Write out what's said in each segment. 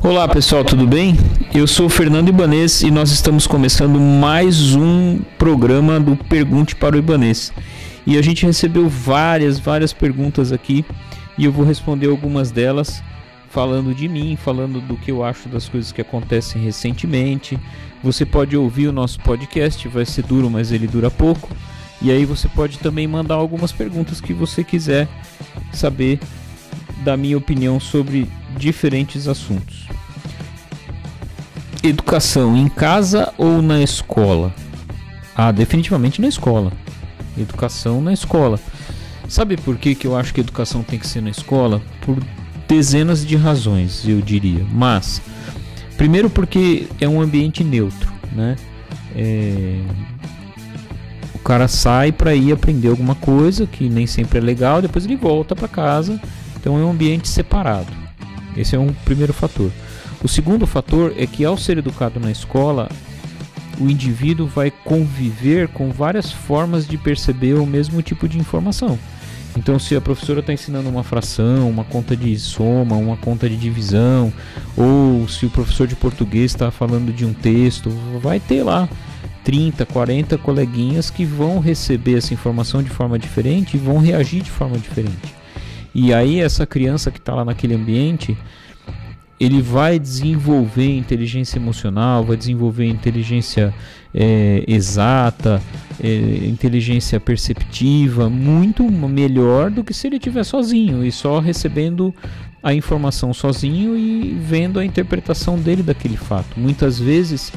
Olá pessoal, tudo bem? Eu sou Fernando Ibanês e nós estamos começando mais um programa do Pergunte para o Ibanês. E a gente recebeu várias, várias perguntas aqui e eu vou responder algumas delas falando de mim, falando do que eu acho das coisas que acontecem recentemente. Você pode ouvir o nosso podcast, vai ser duro, mas ele dura pouco. E aí você pode também mandar algumas perguntas que você quiser saber da minha opinião sobre diferentes assuntos. Educação em casa ou na escola? Ah, definitivamente na escola. Educação na escola. Sabe por que, que eu acho que educação tem que ser na escola? Por dezenas de razões, eu diria. Mas, primeiro porque é um ambiente neutro, né? É... O cara sai para ir aprender alguma coisa que nem sempre é legal, depois ele volta para casa. Então é um ambiente separado. Esse é um primeiro fator. O segundo fator é que ao ser educado na escola, o indivíduo vai conviver com várias formas de perceber o mesmo tipo de informação. Então, se a professora está ensinando uma fração, uma conta de soma, uma conta de divisão, ou se o professor de português está falando de um texto, vai ter lá 30, 40 coleguinhas que vão receber essa informação de forma diferente e vão reagir de forma diferente. E aí, essa criança que está lá naquele ambiente, ele vai desenvolver inteligência emocional, vai desenvolver inteligência é, exata, é, inteligência perceptiva, muito melhor do que se ele estiver sozinho e só recebendo a informação sozinho e vendo a interpretação dele daquele fato. Muitas vezes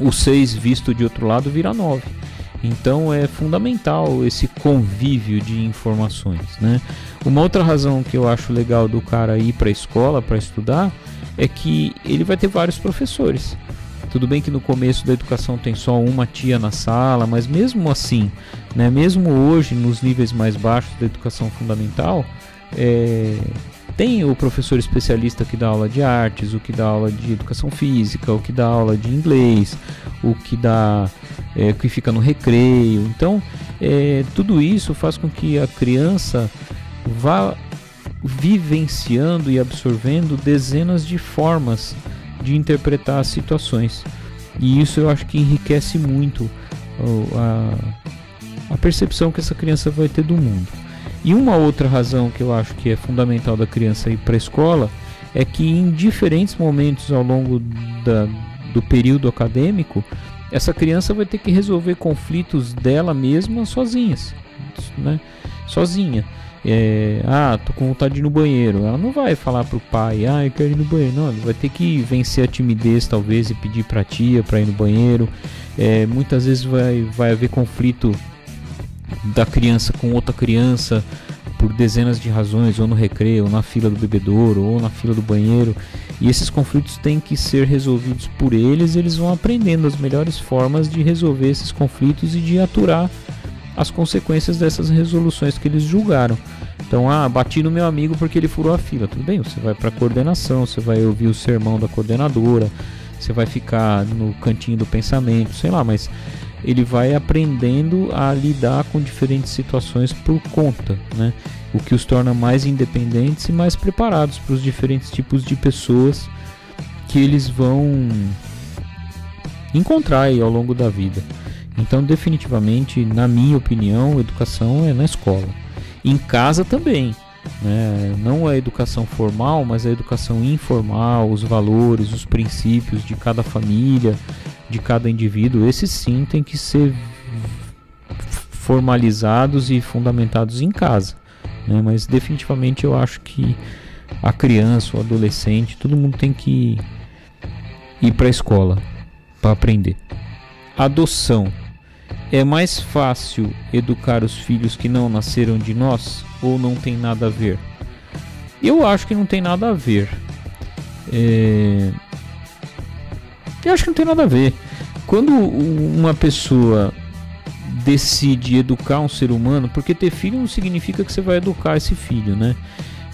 o 6 visto de outro lado vira 9. Então é fundamental esse convívio de informações, né? Uma outra razão que eu acho legal do cara ir para a escola para estudar é que ele vai ter vários professores. Tudo bem que no começo da educação tem só uma tia na sala, mas mesmo assim, né, mesmo hoje nos níveis mais baixos da educação fundamental, é, tem o professor especialista que dá aula de artes, o que dá aula de educação física, o que dá aula de inglês, o que dá é, que fica no recreio. Então, é, tudo isso faz com que a criança vá vivenciando e absorvendo dezenas de formas de interpretar as situações. E isso eu acho que enriquece muito a, a percepção que essa criança vai ter do mundo. E uma outra razão que eu acho que é fundamental da criança ir para a escola é que em diferentes momentos ao longo da, do período acadêmico essa criança vai ter que resolver conflitos dela mesma sozinhas, né? Sozinha. É, ah, tô com vontade de ir no banheiro. Ela não vai falar pro pai, ah, eu quero ir no banheiro. Não, vai ter que vencer a timidez, talvez, e pedir pra tia para ir no banheiro. É, muitas vezes vai, vai haver conflito da criança com outra criança por dezenas de razões, ou no recreio, ou na fila do bebedouro, ou na fila do banheiro. E esses conflitos têm que ser resolvidos por eles, eles vão aprendendo as melhores formas de resolver esses conflitos e de aturar as consequências dessas resoluções que eles julgaram. Então, ah, bati no meu amigo porque ele furou a fila. Tudo bem, você vai para a coordenação, você vai ouvir o sermão da coordenadora, você vai ficar no cantinho do pensamento, sei lá, mas ele vai aprendendo a lidar com diferentes situações por conta, né? O que os torna mais independentes e mais preparados para os diferentes tipos de pessoas que eles vão encontrar ao longo da vida. Então, definitivamente, na minha opinião, educação é na escola. Em casa também. Né? Não a educação formal, mas a educação informal, os valores, os princípios de cada família, de cada indivíduo, esses sim têm que ser formalizados e fundamentados em casa. Né? Mas definitivamente eu acho que a criança, o adolescente, todo mundo tem que ir para a escola para aprender. Adoção. É mais fácil educar os filhos que não nasceram de nós ou não tem nada a ver? Eu acho que não tem nada a ver. É... Eu acho que não tem nada a ver. Quando uma pessoa decide educar um ser humano, porque ter filho não significa que você vai educar esse filho, né?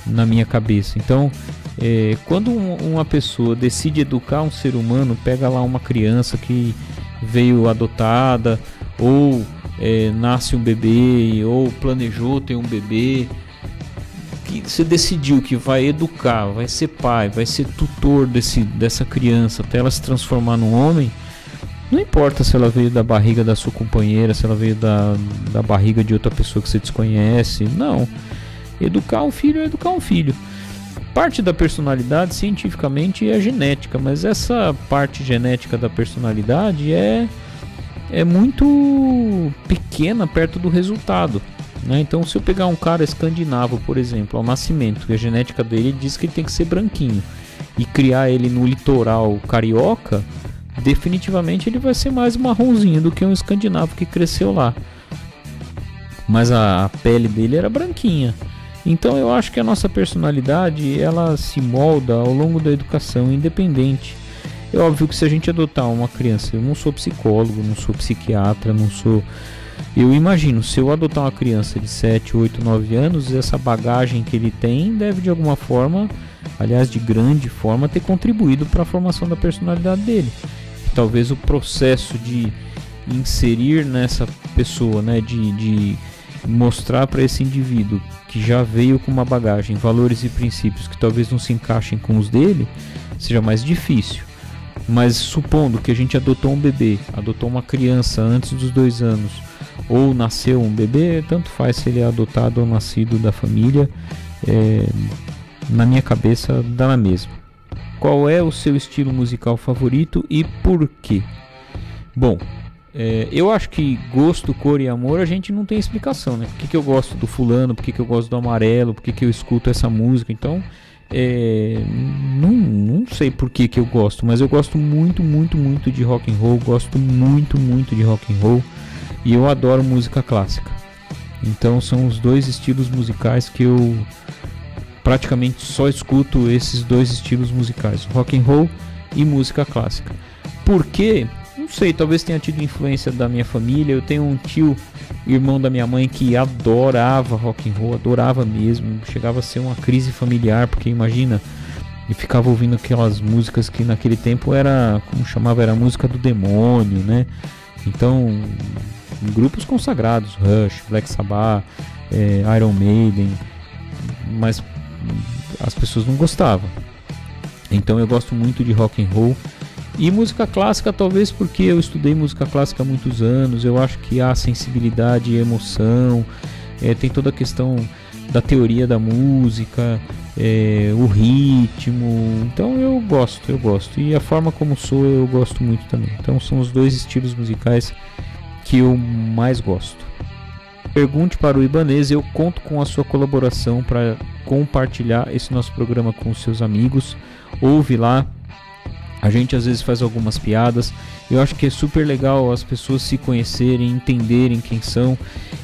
Na minha cabeça. Então, é, quando uma pessoa decide educar um ser humano, pega lá uma criança que veio adotada, ou é, nasce um bebê, ou planejou ter um bebê, que você decidiu que vai educar, vai ser pai, vai ser tutor desse, dessa criança até ela se transformar num homem, não importa se ela veio da barriga da sua companheira, se ela veio da, da barriga de outra pessoa que você desconhece. Não. Educar um filho é educar um filho. Parte da personalidade, cientificamente, é genética, mas essa parte genética da personalidade é, é muito pequena perto do resultado. Né? Então, se eu pegar um cara escandinavo, por exemplo, ao nascimento, a genética dele diz que ele tem que ser branquinho, e criar ele no litoral carioca, definitivamente ele vai ser mais marronzinho do que um escandinavo que cresceu lá. Mas a, a pele dele era branquinha. Então eu acho que a nossa personalidade ela se molda ao longo da educação independente. É óbvio que se a gente adotar uma criança, eu não sou psicólogo, não sou psiquiatra, não sou eu imagino, se eu adotar uma criança de 7, 8, 9 anos, essa bagagem que ele tem deve de alguma forma, aliás, de grande forma, ter contribuído para a formação da personalidade dele. Talvez o processo de inserir nessa pessoa, né, de, de mostrar para esse indivíduo que já veio com uma bagagem, valores e princípios que talvez não se encaixem com os dele, seja mais difícil. Mas supondo que a gente adotou um bebê, adotou uma criança antes dos dois anos, ou nasceu um bebê, tanto faz se ele é adotado ou nascido da família, é, na minha cabeça dá na mesma. Qual é o seu estilo musical favorito e por quê? Bom, é, eu acho que gosto, cor e amor a gente não tem explicação, né? Por que, que eu gosto do fulano, por que, que eu gosto do amarelo, por que, que eu escuto essa música. Então, é, não, não sei por que, que eu gosto, mas eu gosto muito, muito, muito de rock and roll, gosto muito, muito de rock and roll e eu adoro música clássica. Então são os dois estilos musicais que eu praticamente só escuto esses dois estilos musicais, rock and roll e música clássica. Por quê? Não sei, talvez tenha tido influência da minha família. Eu tenho um tio, irmão da minha mãe, que adorava rock and roll, adorava mesmo. Chegava a ser uma crise familiar, porque imagina, e ficava ouvindo aquelas músicas que naquele tempo era, como chamava, era música do demônio, né? Então, grupos consagrados, Rush, Black Sabbath, é, Iron Maiden, mas as pessoas não gostavam. Então eu gosto muito de rock and roll e música clássica, talvez porque eu estudei música clássica há muitos anos, eu acho que há sensibilidade e emoção, é, tem toda a questão da teoria da música, é, o ritmo. Então eu gosto, eu gosto. E a forma como sou eu gosto muito também. Então são os dois estilos musicais que eu mais gosto. Pergunte para o Ibanês, eu conto com a sua colaboração para compartilhar esse nosso programa com seus amigos. Ouve lá. A gente às vezes faz algumas piadas. Eu acho que é super legal as pessoas se conhecerem, entenderem quem são.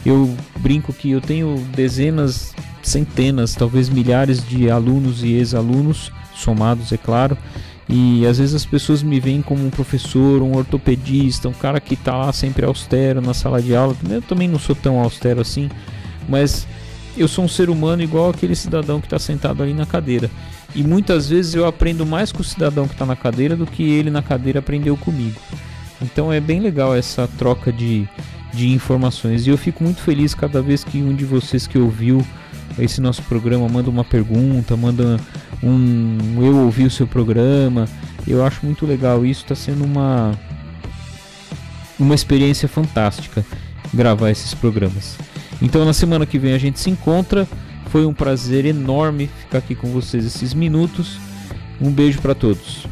Eu brinco que eu tenho dezenas, centenas, talvez milhares de alunos e ex-alunos, somados, é claro. E às vezes as pessoas me veem como um professor, um ortopedista, um cara que está lá sempre austero na sala de aula. Eu também não sou tão austero assim, mas eu sou um ser humano igual aquele cidadão que está sentado ali na cadeira. E muitas vezes eu aprendo mais com o cidadão que está na cadeira do que ele na cadeira aprendeu comigo. Então é bem legal essa troca de, de informações. E eu fico muito feliz cada vez que um de vocês que ouviu esse nosso programa manda uma pergunta, manda um eu ouvi o seu programa. Eu acho muito legal isso, está sendo uma uma experiência fantástica gravar esses programas. Então na semana que vem a gente se encontra. Foi um prazer enorme ficar aqui com vocês esses minutos. Um beijo para todos.